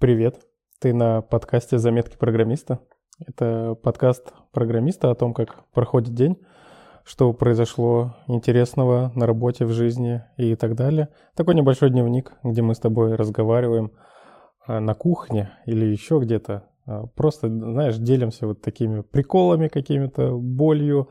Привет, ты на подкасте «Заметки программиста». Это подкаст программиста о том, как проходит день, что произошло интересного на работе, в жизни и так далее. Такой небольшой дневник, где мы с тобой разговариваем а, на кухне или еще где-то. А, просто, знаешь, делимся вот такими приколами какими-то, болью,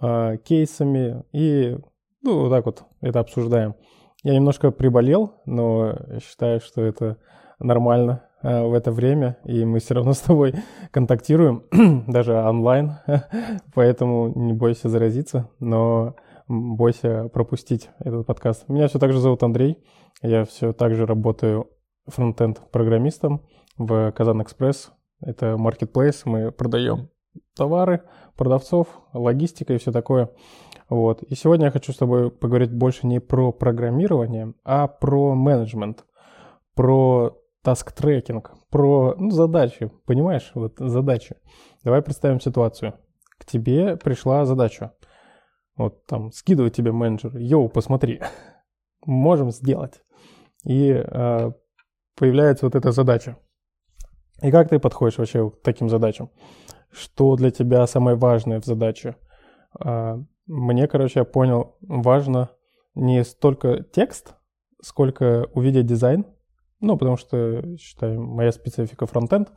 а, кейсами и ну, вот так вот это обсуждаем. Я немножко приболел, но считаю, что это нормально э, в это время, и мы все равно с тобой контактируем, даже онлайн, поэтому не бойся заразиться, но бойся пропустить этот подкаст. Меня все так же зовут Андрей, я все так же работаю фронтенд-программистом в Казан Экспресс. Это marketplace, мы продаем товары, продавцов, логистика и все такое. Вот. И сегодня я хочу с тобой поговорить больше не про программирование, а про менеджмент, про task-tracking, про ну, задачи, понимаешь, вот задачи. Давай представим ситуацию. К тебе пришла задача. Вот там скидывает тебе менеджер, yo, посмотри, можем сделать. И э, появляется вот эта задача. И как ты подходишь вообще к таким задачам? Что для тебя самое важное в задаче? Э, мне, короче, я понял, важно не столько текст, сколько увидеть дизайн, ну, потому что, считаю, моя специфика фронтенд.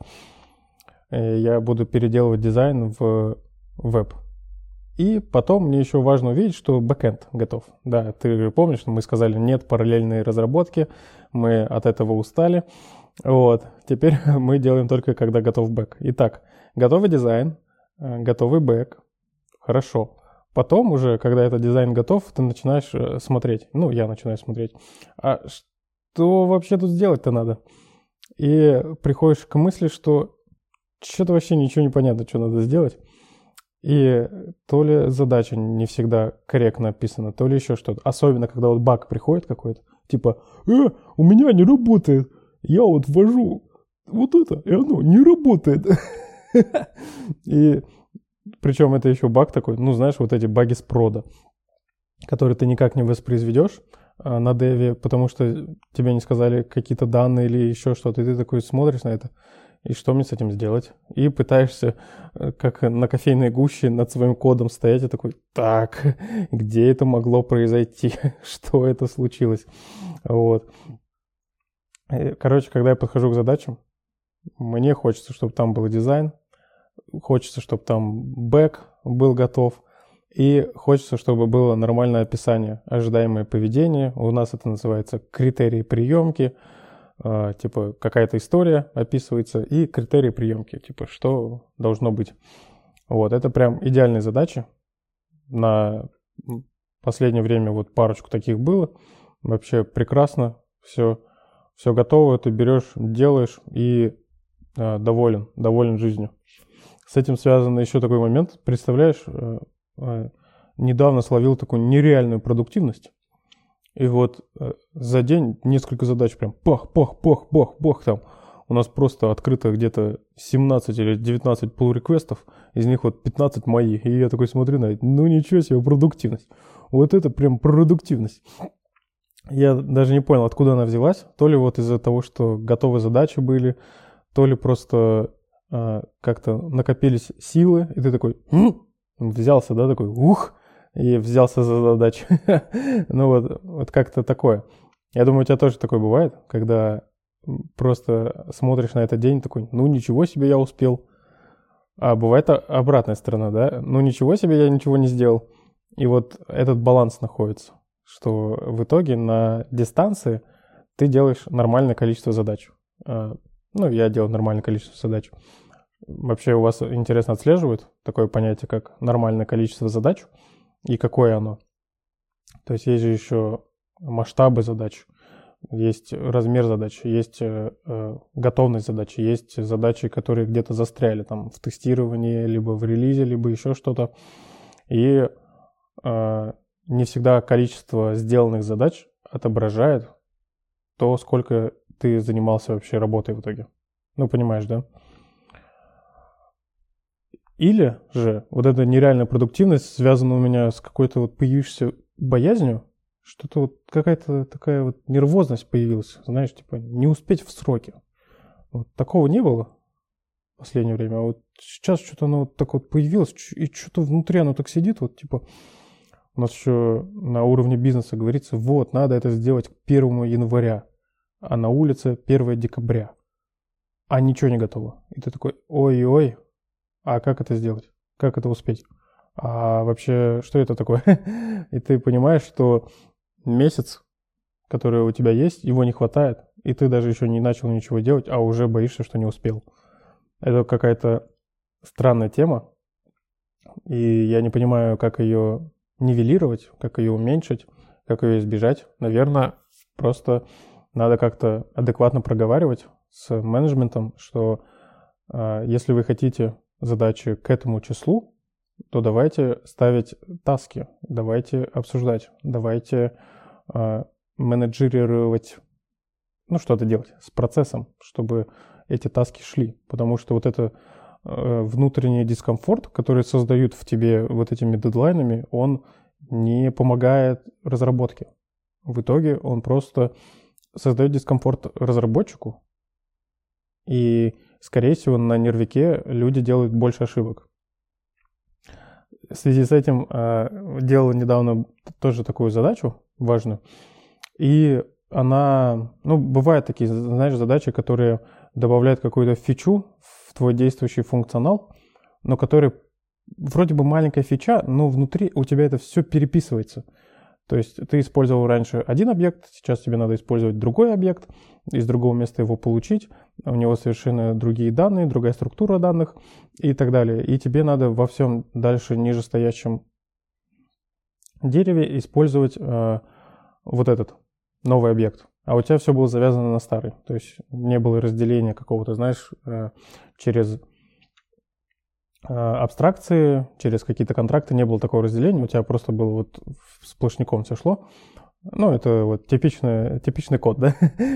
Я буду переделывать дизайн в веб. И потом мне еще важно увидеть, что бэкэнд готов. Да, ты помнишь, мы сказали, нет параллельной разработки, мы от этого устали. Вот, теперь мы делаем только, когда готов бэк. Итак, готовый дизайн, э, готовый бэк, хорошо. Потом уже, когда этот дизайн готов, ты начинаешь э, смотреть. Ну, я начинаю смотреть. А что вообще тут сделать-то надо? И приходишь к мысли, что что-то вообще ничего не понятно, что надо сделать. И то ли задача не всегда корректно описана, то ли еще что-то. Особенно, когда вот баг приходит какой-то. Типа, э, у меня не работает. Я вот ввожу вот это, и оно не работает. И причем это еще баг такой, ну знаешь, вот эти баги с прода, которые ты никак не воспроизведешь, на деве, потому что тебе не сказали какие-то данные или еще что-то, и ты такой смотришь на это, и что мне с этим сделать? И пытаешься, э, как на кофейной гуще, над своим кодом стоять и такой, так, где это могло произойти? что это случилось? Вот. Короче, когда я подхожу к задачам, мне хочется, чтобы там был дизайн, хочется, чтобы там бэк был готов, и хочется, чтобы было нормальное описание, ожидаемое поведение. У нас это называется критерии приемки. Э, типа какая-то история описывается и критерии приемки. Типа что должно быть. Вот, это прям идеальные задачи. На последнее время вот парочку таких было. Вообще прекрасно. Все, все готово. Ты берешь, делаешь и э, доволен, доволен жизнью. С этим связан еще такой момент. Представляешь, Э, недавно словил такую нереальную продуктивность. И вот э, за день несколько задач прям пах, пах, пах, пах, пах там. У нас просто открыто где-то 17 или 19 pull реквестов из них вот 15 мои. И я такой смотрю на это, ну ничего себе, продуктивность. Вот это прям продуктивность. Я даже не понял, откуда она взялась. То ли вот из-за того, что готовые задачи были, то ли просто э, как-то накопились силы, и ты такой? Взялся, да, такой, ух, и взялся за задачу. ну вот, вот как-то такое. Я думаю, у тебя тоже такое бывает, когда просто смотришь на этот день такой, ну ничего себе я успел. А бывает обратная сторона, да, ну ничего себе я ничего не сделал. И вот этот баланс находится, что в итоге на дистанции ты делаешь нормальное количество задач. А, ну, я делаю нормальное количество задач. Вообще у вас интересно отслеживают такое понятие, как нормальное количество задач и какое оно? То есть есть же еще масштабы задач, есть размер задач, есть э, э, готовность задач, есть задачи, которые где-то застряли там в тестировании, либо в релизе, либо еще что-то. И э, не всегда количество сделанных задач отображает то, сколько ты занимался вообще работой в итоге. Ну, понимаешь, да? Или же вот эта нереальная продуктивность связана у меня с какой-то вот появившейся боязнью, что-то вот какая-то такая вот нервозность появилась, знаешь, типа не успеть в сроки. Вот такого не было в последнее время. А вот сейчас что-то оно вот так вот появилось, и что-то внутри оно так сидит, вот типа у нас еще на уровне бизнеса говорится, вот, надо это сделать к 1 января, а на улице 1 декабря, а ничего не готово. И ты такой, ой-ой, а как это сделать? Как это успеть? А вообще, что это такое? И ты понимаешь, что месяц, который у тебя есть, его не хватает, и ты даже еще не начал ничего делать, а уже боишься, что не успел. Это какая-то странная тема, и я не понимаю, как ее нивелировать, как ее уменьшить, как ее избежать. Наверное, просто надо как-то адекватно проговаривать с менеджментом, что э, если вы хотите задачи к этому числу, то давайте ставить таски, давайте обсуждать, давайте э, менеджерировать, ну что-то делать с процессом, чтобы эти таски шли. Потому что вот это э, внутренний дискомфорт, который создают в тебе вот этими дедлайнами, он не помогает разработке. В итоге он просто создает дискомфорт разработчику, и, скорее всего, на нервике люди делают больше ошибок. В связи с этим э, делал недавно тоже такую задачу важную, и она, ну, бывают такие, знаешь, задачи, которые добавляют какую-то фичу в твой действующий функционал, но который вроде бы маленькая фича, но внутри у тебя это все переписывается. То есть ты использовал раньше один объект, сейчас тебе надо использовать другой объект, из другого места его получить, у него совершенно другие данные, другая структура данных и так далее. И тебе надо во всем дальше нижестоящем дереве использовать э, вот этот новый объект. А у тебя все было завязано на старый. То есть не было разделения какого-то, знаешь, э, через э, абстракции, через какие-то контракты не было такого разделения. У тебя просто было вот сплошняком все шло. Ну, это вот типичный, типичный код, да?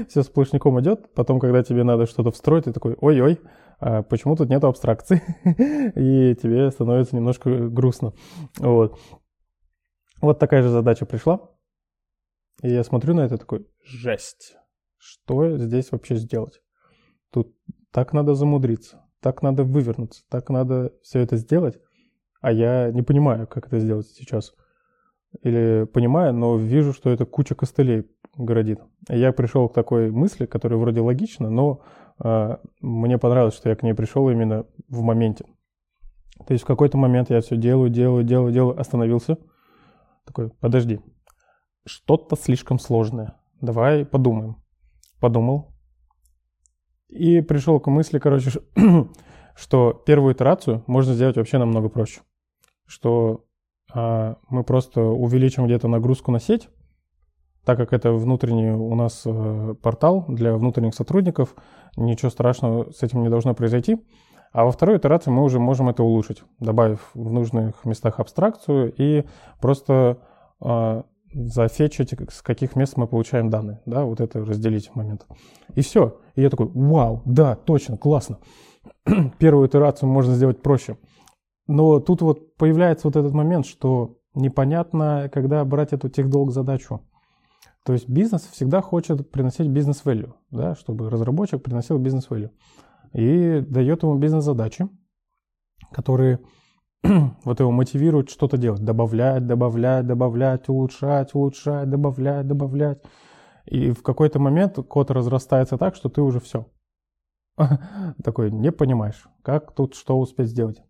Все сплошняком идет. Потом, когда тебе надо что-то встроить, ты такой, ой-ой, а почему тут нет абстракции? И тебе становится немножко грустно. Вот. Вот такая же задача пришла. И я смотрю на это такой, жесть. Что здесь вообще сделать? Тут так надо замудриться, так надо вывернуться, так надо все это сделать. А я не понимаю, как это сделать сейчас или понимаю, но вижу, что это куча костылей городит. Я пришел к такой мысли, которая вроде логична, но э, мне понравилось, что я к ней пришел именно в моменте. То есть в какой-то момент я все делаю, делаю, делаю, делаю, остановился. Такой, подожди, что-то слишком сложное. Давай подумаем. Подумал. И пришел к мысли, короче, что первую итерацию можно сделать вообще намного проще. Что мы просто увеличим где-то нагрузку на сеть, так как это внутренний у нас э, портал для внутренних сотрудников, ничего страшного с этим не должно произойти. А во второй итерации мы уже можем это улучшить, добавив в нужных местах абстракцию и просто э, зафетчить, с каких мест мы получаем данные. Да, вот это разделить момент. И все. И я такой, вау, да, точно, классно. Первую итерацию можно сделать проще. Но тут вот появляется вот этот момент, что непонятно, когда брать эту техдолг задачу. То есть бизнес всегда хочет приносить бизнес-value, да, чтобы разработчик приносил бизнес-value. И дает ему бизнес-задачи, которые вот его мотивируют что-то делать. Добавлять, добавлять, добавлять, улучшать, улучшать, добавлять, добавлять. И в какой-то момент код разрастается так, что ты уже все. Такой не понимаешь, как тут что успеть сделать.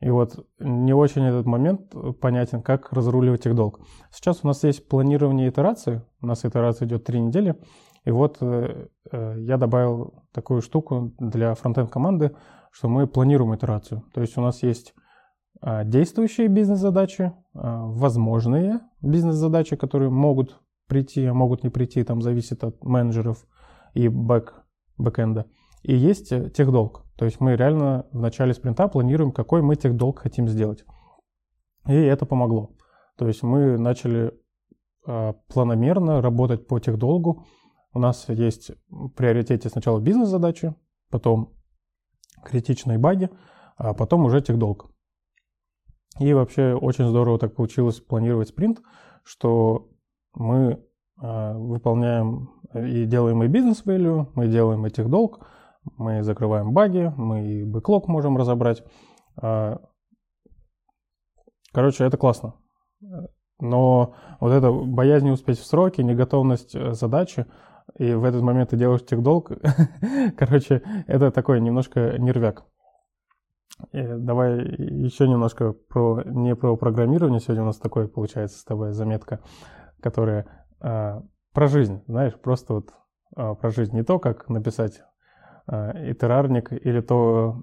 И вот не очень этот момент понятен, как разруливать их долг. Сейчас у нас есть планирование итерации. У нас итерация идет три недели. И вот э, э, я добавил такую штуку для фронтенд команды, что мы планируем итерацию. То есть у нас есть э, действующие бизнес-задачи, э, возможные бизнес-задачи, которые могут прийти, а могут не прийти, там зависит от менеджеров и бэк, бэкэнда. И есть э, техдолг. То есть мы реально в начале спринта планируем, какой мы техдолг хотим сделать. И это помогло. То есть мы начали э, планомерно работать по техдолгу. У нас есть в приоритете сначала бизнес-задачи, потом критичные баги, а потом уже техдолг. И вообще очень здорово так получилось планировать спринт, что мы э, выполняем и делаем и бизнес-value, мы делаем и техдолг, Мы закрываем баги, мы бэклог можем разобрать. А, короче, это классно. Но вот эта боязнь не успеть в сроки, неготовность э, задачи, и в этот момент ты делаешь техдолг, короче, это такой немножко нервяк. И давай еще немножко про не про программирование. Сегодня у нас такой получается с тобой заметка, которая а, про жизнь, знаешь, просто вот а, про жизнь. Не то, как написать а, итерарник или то,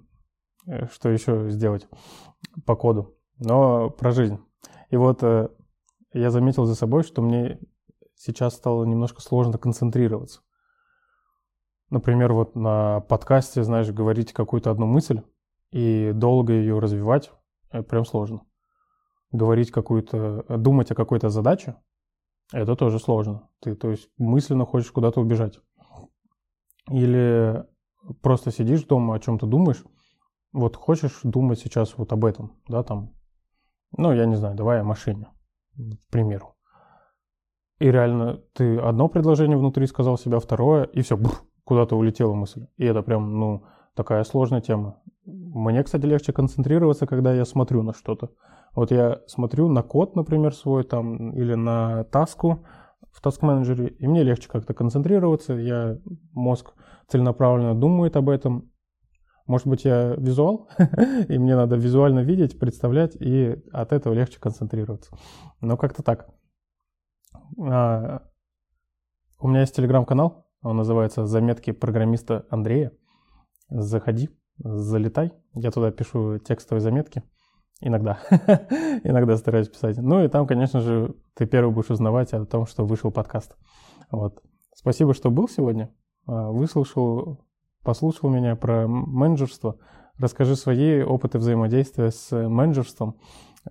э, что еще сделать по коду, но про жизнь. И вот э, я заметил за собой, что мне сейчас стало немножко сложно концентрироваться. Например, вот на подкасте, знаешь, говорить какую-то одну мысль и долго ее развивать, это прям сложно. Говорить какую-то, думать о какой-то задаче, это тоже сложно. Ты, то есть, мысленно хочешь куда-то убежать. Или просто сидишь дома, о чем-то думаешь, вот хочешь думать сейчас вот об этом, да, там, ну, я не знаю, давай о машине, к примеру. И реально ты одно предложение внутри сказал себя, второе, и все, куда-то улетела мысль. И это прям, ну, такая сложная тема. Мне, кстати, легче концентрироваться, когда я смотрю на что-то. Вот я смотрю на код, например, свой там, или на таску в таск менеджере, и мне легче как-то концентрироваться, я, мозг целенаправленно думает об этом. Может быть, я визуал, и мне надо визуально видеть, представлять, и от этого легче концентрироваться. Но как-то так. А, у меня есть телеграм-канал, он называется «Заметки программиста Андрея». Заходи, залетай. Я туда пишу текстовые заметки. Иногда. Иногда стараюсь писать. Ну и там, конечно же, ты первый будешь узнавать о том, что вышел подкаст. Вот. Спасибо, что был сегодня. А, выслушал, послушал меня про менеджерство. Расскажи свои опыты взаимодействия с менеджерством,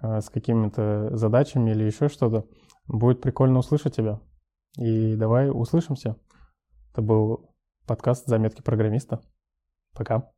а, с какими-то задачами или еще что-то. Будет прикольно услышать тебя. И давай услышимся. Это был подкаст «Заметки программиста». Пока.